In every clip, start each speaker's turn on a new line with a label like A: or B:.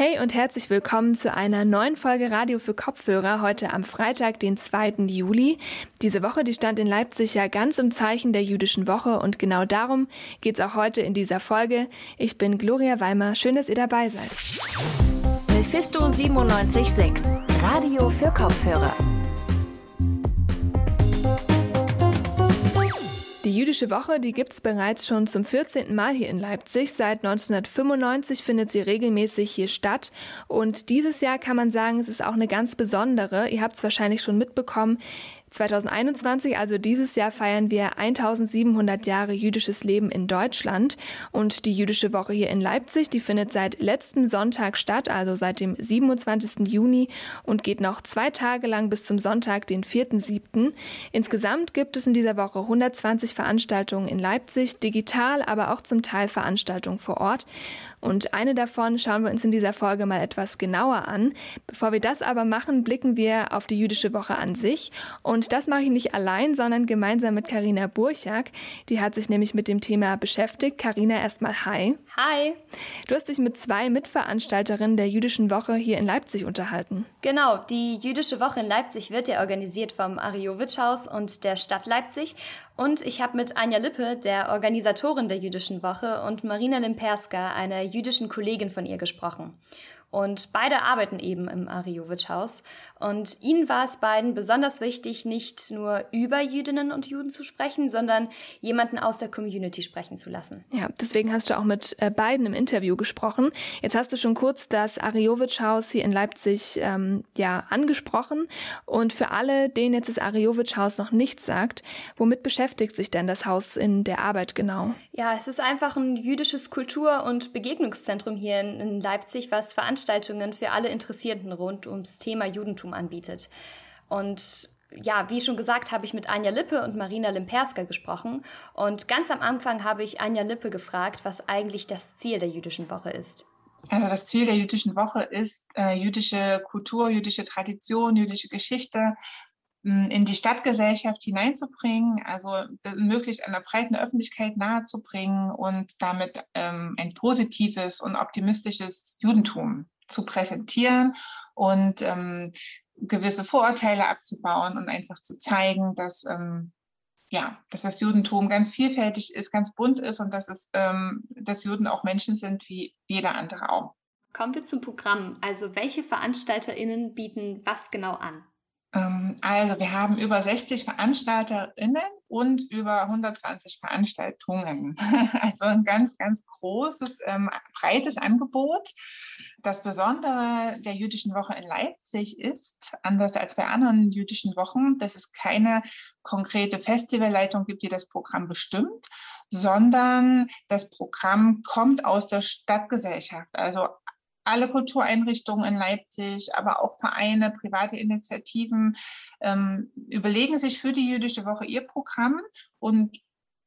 A: Hey und herzlich willkommen zu einer neuen Folge Radio für Kopfhörer heute am Freitag, den 2. Juli. Diese Woche, die stand in Leipzig ja ganz im Zeichen der jüdischen Woche und genau darum geht es auch heute in dieser Folge. Ich bin Gloria Weimer, schön, dass ihr dabei seid.
B: Mephisto 976, Radio für Kopfhörer.
A: Jüdische Woche, die gibt es bereits schon zum 14. Mal hier in Leipzig. Seit 1995 findet sie regelmäßig hier statt. Und dieses Jahr kann man sagen, es ist auch eine ganz besondere. Ihr habt es wahrscheinlich schon mitbekommen. 2021, also dieses Jahr, feiern wir 1700 Jahre jüdisches Leben in Deutschland. Und die jüdische Woche hier in Leipzig, die findet seit letztem Sonntag statt, also seit dem 27. Juni und geht noch zwei Tage lang bis zum Sonntag, den 4.7. Insgesamt gibt es in dieser Woche 120 Veranstaltungen in Leipzig, digital, aber auch zum Teil Veranstaltungen vor Ort. Und eine davon schauen wir uns in dieser Folge mal etwas genauer an. Bevor wir das aber machen, blicken wir auf die jüdische Woche an sich. Und das mache ich nicht allein, sondern gemeinsam mit Karina Burchak. Die hat sich nämlich mit dem Thema beschäftigt. Karina, erstmal hi.
C: Hi.
A: Du hast dich mit zwei Mitveranstalterinnen der jüdischen Woche hier in Leipzig unterhalten.
C: Genau, die jüdische Woche in Leipzig wird ja organisiert vom Ariowitsch-Haus und der Stadt Leipzig. Und ich habe mit Anja Lippe, der Organisatorin der jüdischen Woche, und Marina Limperska, einer jüdischen Kollegin von ihr, gesprochen. Und beide arbeiten eben im Ariowitsch-Haus. Und ihnen war es beiden besonders wichtig, nicht nur über Jüdinnen und Juden zu sprechen, sondern jemanden aus der Community sprechen zu lassen.
A: Ja, deswegen hast du auch mit äh, beiden im Interview gesprochen. Jetzt hast du schon kurz das Ariowitsch-Haus hier in Leipzig ähm, ja angesprochen. Und für alle, denen jetzt das Ariowitsch-Haus noch nichts sagt, womit beschäftigt sich denn das Haus in der Arbeit genau?
C: Ja, es ist einfach ein jüdisches Kultur- und Begegnungszentrum hier in, in Leipzig, was Veranstaltungen für alle Interessierten rund ums Thema Judentum anbietet. Und ja, wie schon gesagt, habe ich mit Anja Lippe und Marina Limperska gesprochen. Und ganz am Anfang habe ich Anja Lippe gefragt, was eigentlich das Ziel der jüdischen Woche ist.
D: Also das Ziel der jüdischen Woche ist, äh, jüdische Kultur, jüdische Tradition, jüdische Geschichte hm, in die Stadtgesellschaft hineinzubringen, also möglichst einer breiten Öffentlichkeit nahezubringen und damit ähm, ein positives und optimistisches Judentum zu präsentieren und ähm, gewisse Vorurteile abzubauen und einfach zu zeigen, dass ähm, ja, dass das Judentum ganz vielfältig ist, ganz bunt ist und dass es, ähm, dass Juden auch Menschen sind wie jeder andere auch.
C: Kommen wir zum Programm. Also welche VeranstalterInnen bieten was genau an?
D: Ähm, also wir haben über 60 VeranstalterInnen und über 120 Veranstaltungen. Also ein ganz, ganz großes, ähm, breites Angebot. Das Besondere der jüdischen Woche in Leipzig ist, anders als bei anderen jüdischen Wochen, dass es keine konkrete Festivalleitung gibt, die das Programm bestimmt, sondern das Programm kommt aus der Stadtgesellschaft. Also alle Kultureinrichtungen in Leipzig, aber auch Vereine, private Initiativen ähm, überlegen sich für die jüdische Woche ihr Programm und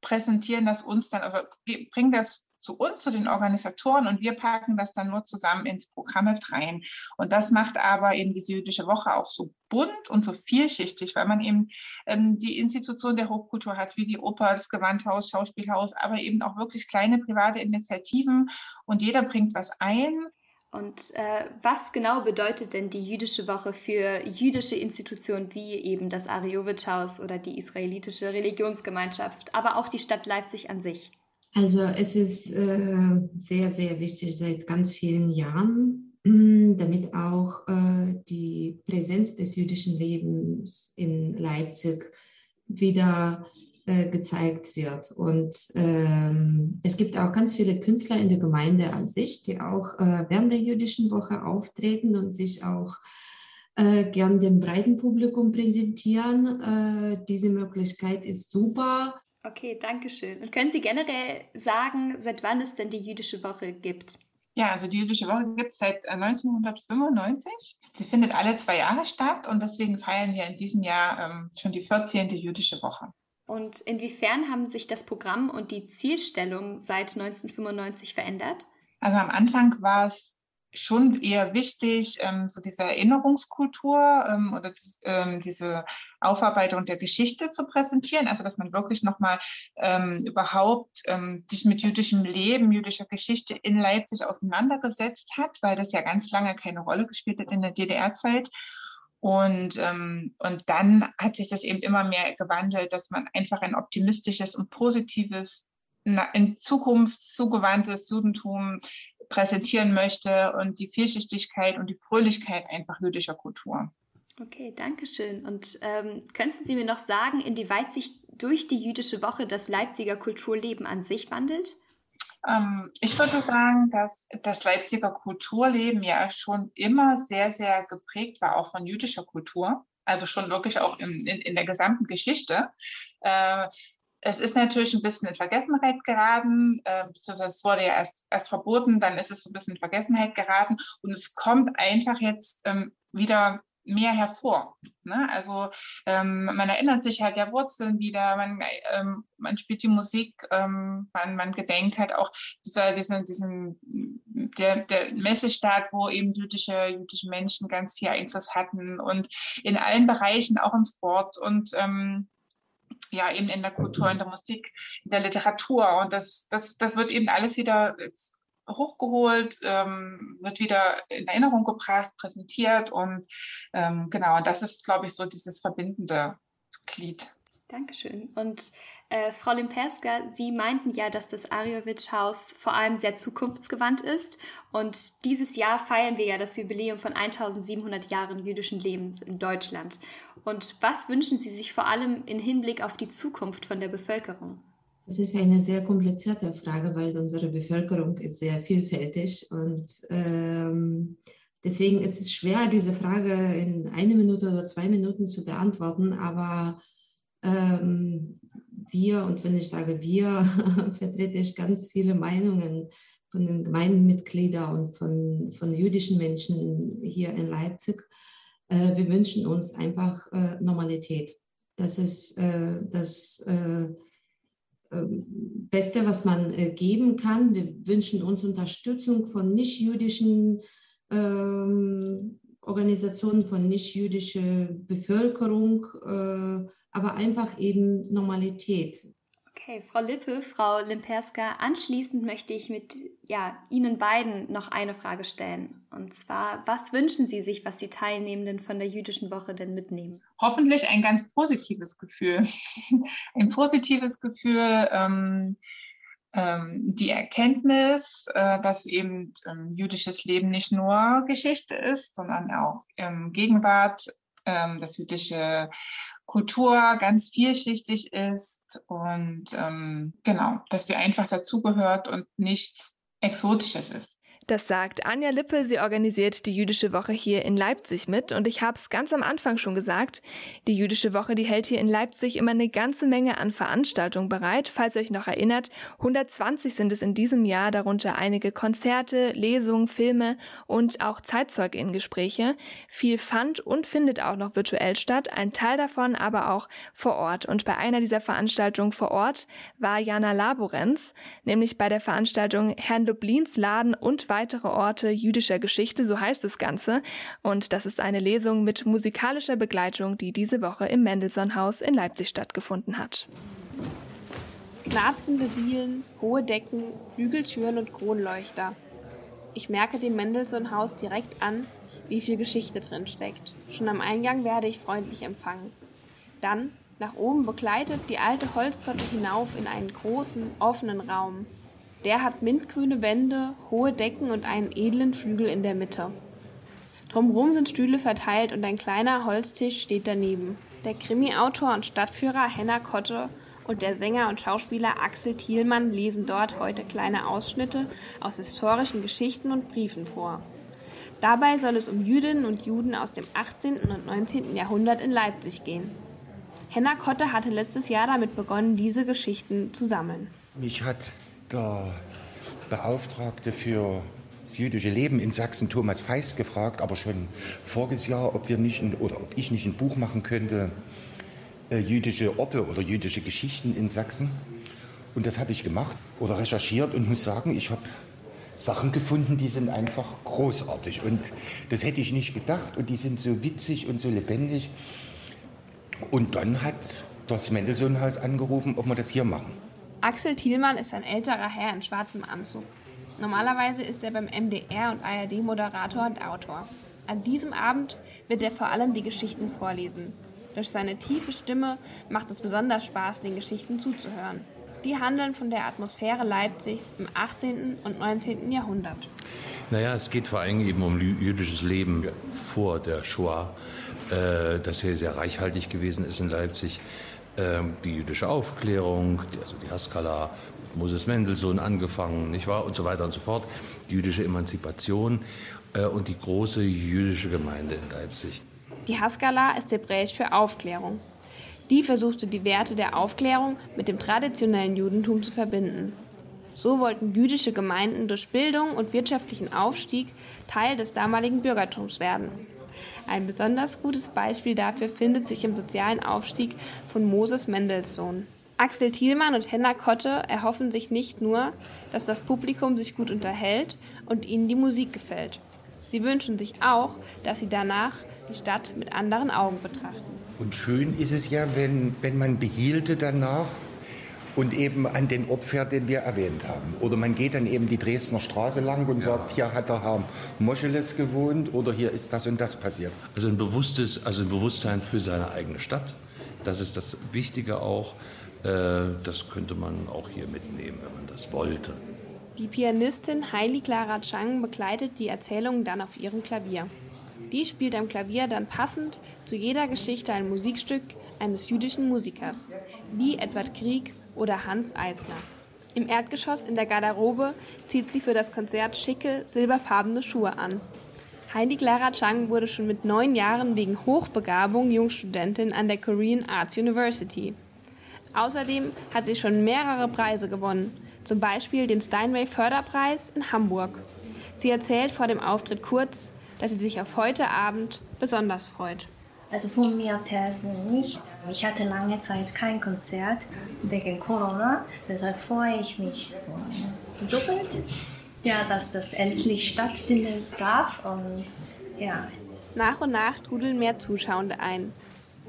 D: präsentieren das uns dann, aber bringen das zu uns, zu den Organisatoren und wir packen das dann nur zusammen ins Programmheft rein. Und das macht aber eben diese jüdische Woche auch so bunt und so vielschichtig, weil man eben ähm, die Institution der Hochkultur hat, wie die Oper, das Gewandhaus, Schauspielhaus, aber eben auch wirklich kleine private Initiativen und jeder bringt was ein
C: und äh, was genau bedeutet denn die jüdische Woche für jüdische Institutionen wie eben das Ariowitsch-Haus oder die israelitische Religionsgemeinschaft, aber auch die Stadt Leipzig an sich?
E: Also es ist äh, sehr, sehr wichtig seit ganz vielen Jahren, mh, damit auch äh, die Präsenz des jüdischen Lebens in Leipzig wieder äh, gezeigt wird. Und ähm, es gibt auch ganz viele Künstler in der Gemeinde an sich, die auch äh, während der jüdischen Woche auftreten und sich auch äh, gern dem breiten Publikum präsentieren. Äh, diese Möglichkeit ist super.
C: Okay, danke schön. Und können Sie generell sagen, seit wann es denn die jüdische Woche gibt?
D: Ja, also die jüdische Woche gibt es seit 1995. Äh, Sie findet alle zwei Jahre statt und deswegen feiern wir in diesem Jahr ähm, schon die 14. jüdische Woche.
C: Und inwiefern haben sich das Programm und die Zielstellung seit 1995 verändert?
D: Also am Anfang war es schon eher wichtig, ähm, so diese Erinnerungskultur ähm, oder ähm, diese Aufarbeitung der Geschichte zu präsentieren. Also dass man wirklich nochmal ähm, überhaupt ähm, sich mit jüdischem Leben, jüdischer Geschichte in Leipzig auseinandergesetzt hat, weil das ja ganz lange keine Rolle gespielt hat in der DDR-Zeit. Und, ähm, und dann hat sich das eben immer mehr gewandelt, dass man einfach ein optimistisches und positives, in Zukunft zugewandtes Judentum präsentieren möchte und die Vielschichtigkeit und die Fröhlichkeit einfach jüdischer Kultur.
C: Okay, danke schön. Und ähm, könnten Sie mir noch sagen, inwieweit sich durch die jüdische Woche das Leipziger Kulturleben an sich wandelt?
D: Ähm, ich würde sagen, dass das Leipziger Kulturleben ja schon immer sehr, sehr geprägt war, auch von jüdischer Kultur. Also schon wirklich auch in, in, in der gesamten Geschichte. Äh, es ist natürlich ein bisschen in Vergessenheit geraten, äh, es wurde ja erst, erst verboten, dann ist es ein bisschen in Vergessenheit geraten und es kommt einfach jetzt ähm, wieder mehr hervor. Ne? Also ähm, man erinnert sich halt der Wurzeln wieder, man, ähm, man spielt die Musik, ähm, man, man gedenkt halt auch dieser, diesen, diesen der, der Messestaat, wo eben jüdische, jüdische Menschen ganz viel Einfluss hatten und in allen Bereichen, auch im Sport und ähm, ja eben in der Kultur, in der Musik, in der Literatur. Und das, das, das wird eben alles wieder hochgeholt, ähm, wird wieder in Erinnerung gebracht, präsentiert und ähm, genau, das ist, glaube ich, so dieses verbindende Glied.
C: Dankeschön. Und äh, Frau Limperska, Sie meinten ja, dass das Arjowitsch-Haus vor allem sehr zukunftsgewandt ist. Und dieses Jahr feiern wir ja das Jubiläum von 1700 Jahren jüdischen Lebens in Deutschland. Und was wünschen Sie sich vor allem im Hinblick auf die Zukunft von der Bevölkerung?
E: Das ist eine sehr komplizierte Frage, weil unsere Bevölkerung ist sehr vielfältig und ähm, deswegen ist es schwer, diese Frage in eine Minute oder zwei Minuten zu beantworten. Aber ähm, wir, und wenn ich sage wir, vertrete ich ganz viele Meinungen von den Gemeindemitgliedern und von, von jüdischen Menschen hier in Leipzig. Äh, wir wünschen uns einfach äh, Normalität. Das ist äh, das äh, ähm, Beste, was man äh, geben kann. Wir wünschen uns Unterstützung von nicht-jüdischen ähm, Organisationen, von nicht-jüdischer Bevölkerung, äh, aber einfach eben Normalität.
C: Okay, Frau Lippe, Frau Limperska, anschließend möchte ich mit ja, Ihnen beiden noch eine Frage stellen. Und zwar, was wünschen Sie sich, was die Teilnehmenden von der jüdischen Woche denn mitnehmen?
D: Hoffentlich ein ganz positives Gefühl. ein positives Gefühl, ähm, ähm, die Erkenntnis, äh, dass eben ähm, jüdisches Leben nicht nur Geschichte ist, sondern auch ähm, Gegenwart, ähm, das jüdische Kultur ganz vielschichtig ist und ähm, genau, dass sie einfach dazugehört und nichts Exotisches ist.
A: Das sagt Anja Lippe. Sie organisiert die Jüdische Woche hier in Leipzig mit. Und ich habe es ganz am Anfang schon gesagt. Die Jüdische Woche, die hält hier in Leipzig immer eine ganze Menge an Veranstaltungen bereit. Falls ihr euch noch erinnert, 120 sind es in diesem Jahr, darunter einige Konzerte, Lesungen, Filme und auch Zeitzeuginnengespräche. Viel fand und findet auch noch virtuell statt. Ein Teil davon aber auch vor Ort. Und bei einer dieser Veranstaltungen vor Ort war Jana Laborenz, nämlich bei der Veranstaltung Herrn Lublins Laden und weitere Orte jüdischer Geschichte, so heißt das Ganze. Und das ist eine Lesung mit musikalischer Begleitung, die diese Woche im Mendelssohn-Haus in Leipzig stattgefunden hat.
F: Knarzende Dielen, hohe Decken, Flügeltüren und Kronleuchter. Ich merke dem Mendelssohn-Haus direkt an, wie viel Geschichte drin steckt. Schon am Eingang werde ich freundlich empfangen. Dann, nach oben begleitet, die alte Holztreppe hinauf in einen großen, offenen Raum. Der hat mintgrüne Wände, hohe Decken und einen edlen Flügel in der Mitte. Drumherum sind Stühle verteilt und ein kleiner Holztisch steht daneben. Der Krimi-Autor und Stadtführer Henna Kotte und der Sänger und Schauspieler Axel Thielmann lesen dort heute kleine Ausschnitte aus historischen Geschichten und Briefen vor. Dabei soll es um Jüdinnen und Juden aus dem 18. und 19. Jahrhundert in Leipzig gehen. Henna Kotte hatte letztes Jahr damit begonnen, diese Geschichten zu sammeln.
G: Mich hat der Beauftragte für das jüdische Leben in Sachsen, Thomas Feist, gefragt, aber schon voriges Jahr, ob wir nicht ein, oder ob ich nicht ein Buch machen könnte, äh, jüdische Orte oder jüdische Geschichten in Sachsen. Und das habe ich gemacht oder recherchiert und muss sagen, ich habe Sachen gefunden, die sind einfach großartig. Und das hätte ich nicht gedacht. Und die sind so witzig und so lebendig. Und dann hat das Mendelssohn-Haus angerufen, ob wir das hier machen.
F: Axel Thielmann ist ein älterer Herr in schwarzem Anzug. Normalerweise ist er beim MDR und ARD Moderator und Autor. An diesem Abend wird er vor allem die Geschichten vorlesen. Durch seine tiefe Stimme macht es besonders Spaß, den Geschichten zuzuhören. Die handeln von der Atmosphäre Leipzigs im 18. und 19. Jahrhundert.
H: Naja, es geht vor allem eben um jüdisches Leben vor der Shoah, äh, das hier sehr reichhaltig gewesen ist in Leipzig. Äh, die jüdische Aufklärung, also die Haskalah, Moses Mendelssohn angefangen, nicht wahr, und so weiter und so fort, die jüdische Emanzipation äh, und die große jüdische Gemeinde in Leipzig.
F: Die Haskalah ist hebräisch für Aufklärung. Die versuchte die Werte der Aufklärung mit dem traditionellen Judentum zu verbinden. So wollten jüdische Gemeinden durch Bildung und wirtschaftlichen Aufstieg Teil des damaligen Bürgertums werden. Ein besonders gutes Beispiel dafür findet sich im sozialen Aufstieg von Moses Mendelssohn. Axel Thielmann und Henna Kotte erhoffen sich nicht nur, dass das Publikum sich gut unterhält und ihnen die Musik gefällt. Sie wünschen sich auch, dass sie danach die Stadt mit anderen Augen betrachten.
G: Und schön ist es ja, wenn, wenn man behielte danach und eben an den Ort fährt, den wir erwähnt haben. Oder man geht dann eben die Dresdner Straße lang und sagt, hier hat der Herr Moscheles gewohnt oder hier ist das und das passiert.
H: Also ein bewusstes, also ein Bewusstsein für seine eigene Stadt. Das ist das Wichtige auch. Äh, das könnte man auch hier mitnehmen, wenn man das wollte.
F: Die Pianistin Heili Clara Chang begleitet die Erzählung dann auf ihrem Klavier. Die spielt am Klavier dann passend zu jeder Geschichte ein Musikstück eines jüdischen Musikers, wie Edward Krieg oder Hans Eisler. Im Erdgeschoss in der Garderobe zieht sie für das Konzert schicke, silberfarbene Schuhe an. Heidi Clara Chang wurde schon mit neun Jahren wegen Hochbegabung Jungstudentin an der Korean Arts University. Außerdem hat sie schon mehrere Preise gewonnen, zum Beispiel den Steinway Förderpreis in Hamburg. Sie erzählt vor dem Auftritt kurz, dass sie sich auf heute Abend besonders freut.
I: Also von mir persönlich, ich hatte lange Zeit kein Konzert wegen Corona, deshalb freue ich mich so doppelt, ja, dass das endlich stattfinden darf und ja.
F: Nach und nach trudeln mehr Zuschauende ein.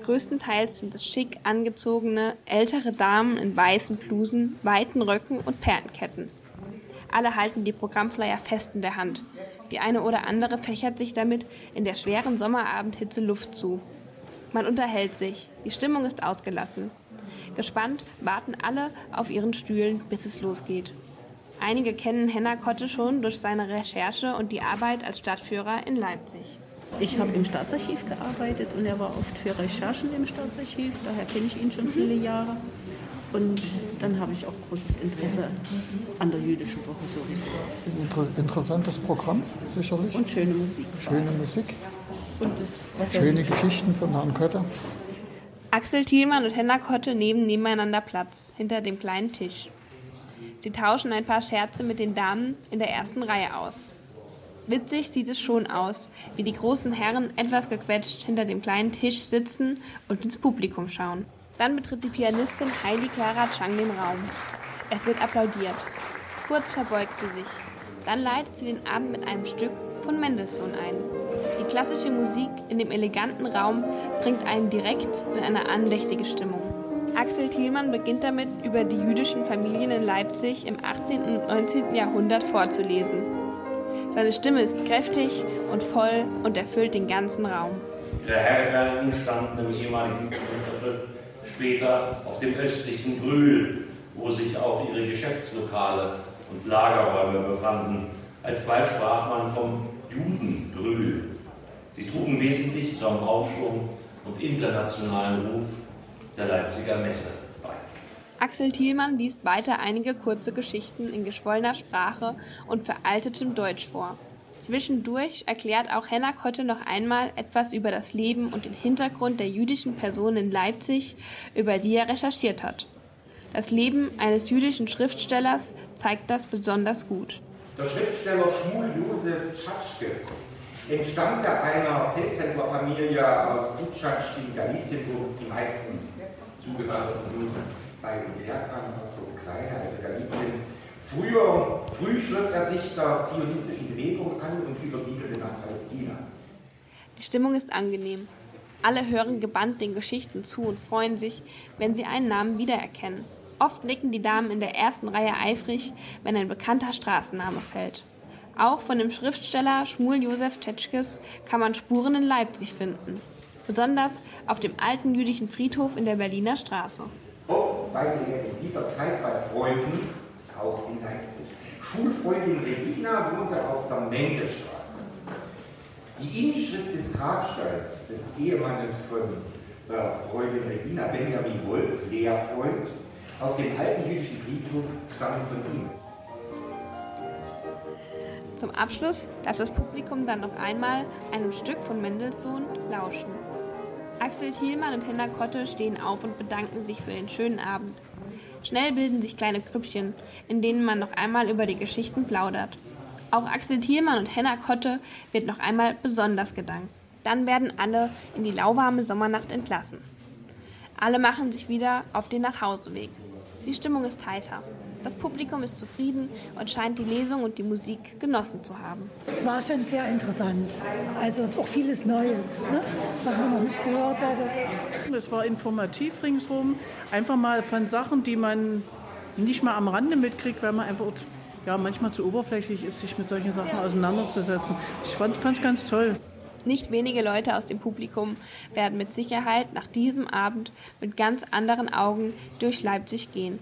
F: Größtenteils sind es schick angezogene, ältere Damen in weißen Blusen, weiten Röcken und Perlenketten. Alle halten die Programmflyer fest in der Hand. Die eine oder andere fächert sich damit in der schweren Sommerabendhitze Luft zu. Man unterhält sich, die Stimmung ist ausgelassen. Gespannt warten alle auf ihren Stühlen, bis es losgeht. Einige kennen Henna Kotte schon durch seine Recherche und die Arbeit als Stadtführer in Leipzig.
J: Ich habe im Staatsarchiv gearbeitet und er war oft für Recherchen im Staatsarchiv, daher kenne ich ihn schon viele Jahre. Und dann habe ich auch großes Interesse an der jüdischen Woche sowieso.
K: Inter interessantes Programm, sicherlich.
J: Und schöne Musik.
K: Schöne Musik.
J: Und
K: das, Schöne Geschichten von Herrn Kötter.
F: Axel Thielmann und Henna Kotte nehmen nebeneinander Platz, hinter dem kleinen Tisch. Sie tauschen ein paar Scherze mit den Damen in der ersten Reihe aus. Witzig sieht es schon aus, wie die großen Herren etwas gequetscht hinter dem kleinen Tisch sitzen und ins Publikum schauen. Dann betritt die Pianistin Heidi Clara Chang den Raum. Es wird applaudiert. Kurz verbeugt sie sich. Dann leitet sie den Abend mit einem Stück von Mendelssohn ein. Klassische Musik in dem eleganten Raum bringt einen direkt in eine andächtige Stimmung. Axel Thielmann beginnt damit, über die jüdischen Familien in Leipzig im 18. und 19. Jahrhundert vorzulesen. Seine Stimme ist kräftig und voll und erfüllt den ganzen Raum.
L: Ihre Herbergen standen im ehemaligen Viertel, später auf dem östlichen Brühl, wo sich auch ihre Geschäftslokale und Lagerräume befanden. Alsbald sprach man vom Judenbrühl. Sie trugen wesentlich zum Aufschwung und internationalen Ruf der Leipziger Messe.
F: Axel Thielmann liest weiter einige kurze Geschichten in geschwollener Sprache und veraltetem Deutsch vor. Zwischendurch erklärt auch Henna Kotte noch einmal etwas über das Leben und den Hintergrund der jüdischen Person in Leipzig, über die er recherchiert hat. Das Leben eines jüdischen Schriftstellers zeigt das besonders gut.
G: Der Schriftsteller Schmuel Josef Tschatschkes entstammte einer Pelzhändlerfamilie aus Dutschatsch in Galizien, wo die meisten zugewanderten Juden bei uns herkamen, was so kleine, also Galizien, Früher, früh schloss er sich der zionistischen Bewegung an und übersiedelte nach Palästina.
F: Die Stimmung ist angenehm. Alle hören gebannt den Geschichten zu und freuen sich, wenn sie einen Namen wiedererkennen. Oft nicken die Damen in der ersten Reihe eifrig, wenn ein bekannter Straßenname fällt. Auch von dem Schriftsteller Schmuel Josef Tetschkes kann man Spuren in Leipzig finden. Besonders auf dem alten jüdischen Friedhof in der Berliner Straße.
G: Oft weilte er in dieser Zeit bei Freunden, auch in Leipzig. Schulfreundin Regina wohnte auf der Mendestraße. Die Inschrift des Grabsteins des Ehemannes von der Freundin Regina, Benjamin Wolf, Lehrfreund, auf dem alten jüdischen Friedhof stammen von ihm.
F: Zum Abschluss darf das Publikum dann noch einmal einem Stück von Mendelssohn lauschen. Axel Thielmann und Henna Kotte stehen auf und bedanken sich für den schönen Abend. Schnell bilden sich kleine Krüppchen, in denen man noch einmal über die Geschichten plaudert. Auch Axel Thielmann und Henna Kotte wird noch einmal besonders gedankt. Dann werden alle in die lauwarme Sommernacht entlassen. Alle machen sich wieder auf den Nachhauseweg. Die Stimmung ist heiter. Das Publikum ist zufrieden und scheint die Lesung und die Musik genossen zu haben.
M: War schon sehr interessant. Also auch vieles Neues, ne? was man noch nicht gehört hatte.
N: Es war informativ ringsherum. Einfach mal von Sachen, die man nicht mal am Rande mitkriegt, weil man einfach ja, manchmal zu oberflächlich ist, sich mit solchen Sachen auseinanderzusetzen. Ich fand es ganz toll.
F: Nicht wenige Leute aus dem Publikum werden mit Sicherheit nach diesem Abend mit ganz anderen Augen durch Leipzig gehen.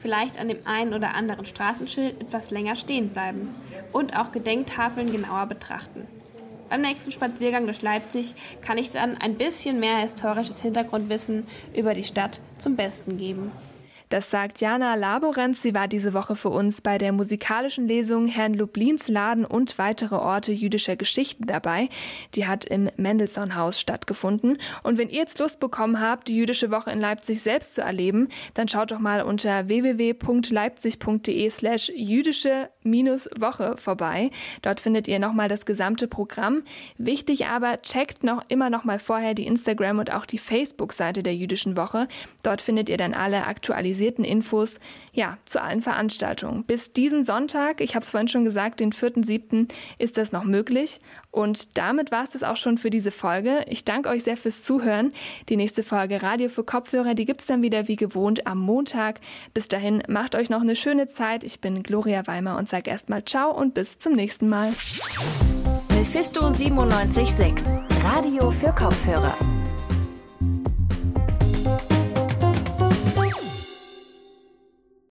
F: Vielleicht an dem einen oder anderen Straßenschild etwas länger stehen bleiben und auch Gedenktafeln genauer betrachten. Beim nächsten Spaziergang durch Leipzig kann ich dann ein bisschen mehr historisches Hintergrundwissen über die Stadt zum Besten geben.
A: Das sagt Jana Laborenz. Sie war diese Woche für uns bei der musikalischen Lesung Herrn Lublins Laden und weitere Orte jüdischer Geschichten dabei. Die hat im Mendelssohn-Haus stattgefunden. Und wenn ihr jetzt Lust bekommen habt, die jüdische Woche in Leipzig selbst zu erleben, dann schaut doch mal unter www.leipzig.de slash jüdische-woche vorbei. Dort findet ihr nochmal das gesamte Programm. Wichtig aber, checkt noch immer noch mal vorher die Instagram und auch die Facebook-Seite der jüdischen Woche. Dort findet ihr dann alle aktualisierten aktualisierten Infos ja, zu allen Veranstaltungen. Bis diesen Sonntag, ich habe es vorhin schon gesagt, den 4.7. ist das noch möglich. Und damit war es das auch schon für diese Folge. Ich danke euch sehr fürs Zuhören. Die nächste Folge Radio für Kopfhörer, die gibt es dann wieder wie gewohnt am Montag. Bis dahin, macht euch noch eine schöne Zeit. Ich bin Gloria Weimer und sage erstmal Ciao und bis zum nächsten Mal.
B: Mephisto 976, Radio für Kopfhörer.